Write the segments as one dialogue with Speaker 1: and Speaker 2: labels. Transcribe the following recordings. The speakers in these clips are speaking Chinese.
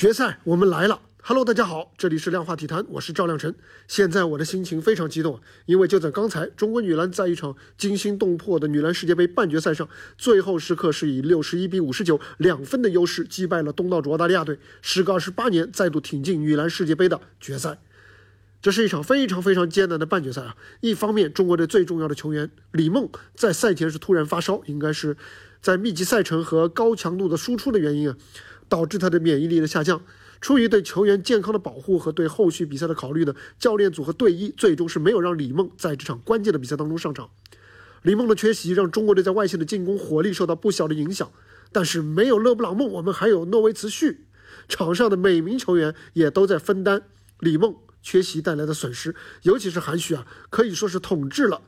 Speaker 1: 决赛我们来了，Hello，大家好，这里是量化体坛，我是赵亮晨。现在我的心情非常激动，因为就在刚才，中国女篮在一场惊心动魄的女篮世界杯半决赛上，最后时刻是以六十一比五十九两分的优势击败了东道主澳大利亚队，时隔二十八年再度挺进女篮世界杯的决赛。这是一场非常非常艰难的半决赛啊！一方面，中国队最重要的球员李梦在赛前是突然发烧，应该是在密集赛程和高强度的输出的原因啊。导致他的免疫力的下降。出于对球员健康的保护和对后续比赛的考虑呢，教练组和队医最终是没有让李梦在这场关键的比赛当中上场。李梦的缺席让中国队在外线的进攻火力受到不小的影响。但是没有勒布朗梦，我们还有诺维茨旭，场上的每名球员也都在分担李梦缺席带来的损失。尤其是韩旭啊，可以说是统治了。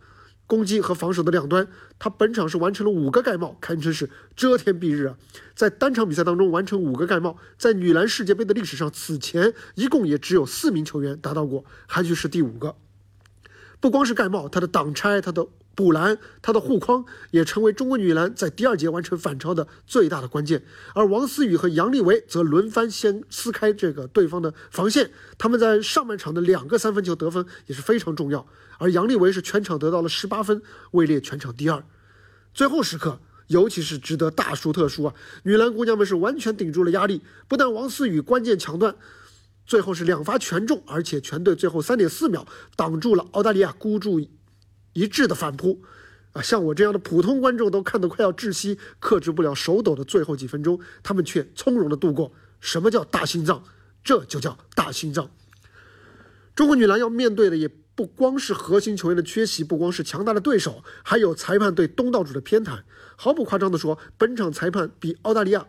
Speaker 1: 攻击和防守的两端，他本场是完成了五个盖帽，堪称是遮天蔽日啊！在单场比赛当中完成五个盖帽，在女篮世界杯的历史上，此前一共也只有四名球员达到过，韩旭是第五个。不光是盖帽，他的挡拆，他的。补篮，他的护框也成为中国女篮在第二节完成反超的最大的关键。而王思雨和杨利维则轮番先撕开这个对方的防线，他们在上半场的两个三分球得分也是非常重要。而杨利维是全场得到了十八分，位列全场第二。最后时刻，尤其是值得大书特书啊！女篮姑娘们是完全顶住了压力，不但王思雨关键抢断，最后是两罚全中，而且全队最后三点四秒挡住了澳大利亚孤注。一致的反扑，啊，像我这样的普通观众都看得快要窒息，克制不了手抖的最后几分钟，他们却从容的度过。什么叫大心脏？这就叫大心脏。中国女篮要面对的也不光是核心球员的缺席，不光是强大的对手，还有裁判对东道主的偏袒。毫不夸张的说，本场裁判比澳大利亚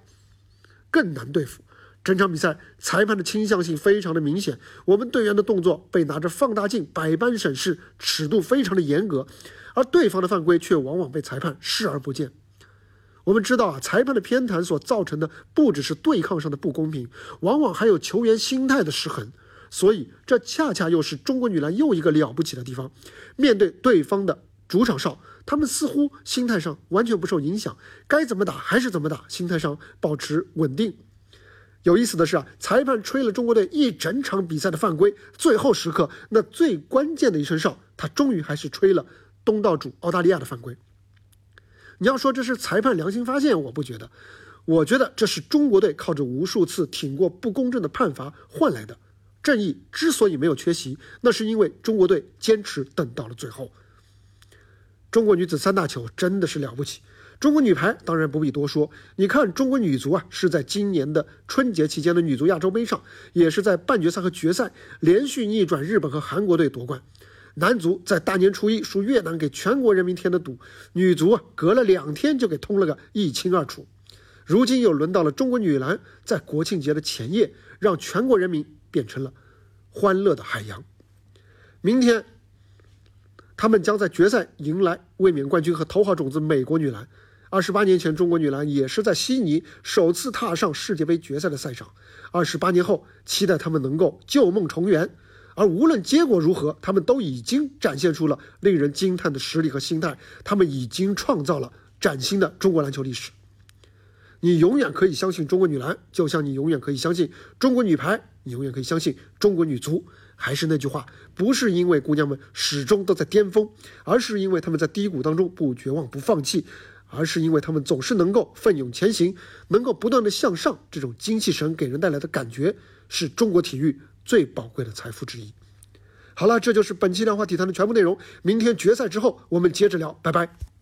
Speaker 1: 更难对付。整场比赛裁判的倾向性非常的明显，我们队员的动作被拿着放大镜百般审视，尺度非常的严格，而对方的犯规却往往被裁判视而不见。我们知道啊，裁判的偏袒所造成的不只是对抗上的不公平，往往还有球员心态的失衡。所以这恰恰又是中国女篮又一个了不起的地方。面对对方的主场哨，他们似乎心态上完全不受影响，该怎么打还是怎么打，心态上保持稳定。有意思的是啊，裁判吹了中国队一整场比赛的犯规，最后时刻那最关键的一声哨，他终于还是吹了东道主澳大利亚的犯规。你要说这是裁判良心发现，我不觉得，我觉得这是中国队靠着无数次挺过不公正的判罚换来的。正义之所以没有缺席，那是因为中国队坚持等到了最后。中国女子三大球真的是了不起。中国女排当然不必多说，你看中国女足啊，是在今年的春节期间的女足亚洲杯上，也是在半决赛和决赛连续逆转日本和韩国队夺冠。男足在大年初一输越南给全国人民添的堵，女足啊隔了两天就给通了个一清二楚。如今又轮到了中国女篮，在国庆节的前夜，让全国人民变成了欢乐的海洋。明天，他们将在决赛迎来卫冕冠军和头号种子美国女篮。二十八年前，中国女篮也是在悉尼首次踏上世界杯决赛的赛场。二十八年后，期待他们能够旧梦重圆。而无论结果如何，他们都已经展现出了令人惊叹的实力和心态。他们已经创造了崭新的中国篮球历史。你永远可以相信中国女篮，就像你永远可以相信中国女排，你永远可以相信中国女足。还是那句话，不是因为姑娘们始终都在巅峰，而是因为她们在低谷当中不绝望、不放弃。而是因为他们总是能够奋勇前行，能够不断的向上，这种精气神给人带来的感觉，是中国体育最宝贵的财富之一。好了，这就是本期量化体坛的全部内容。明天决赛之后，我们接着聊，拜拜。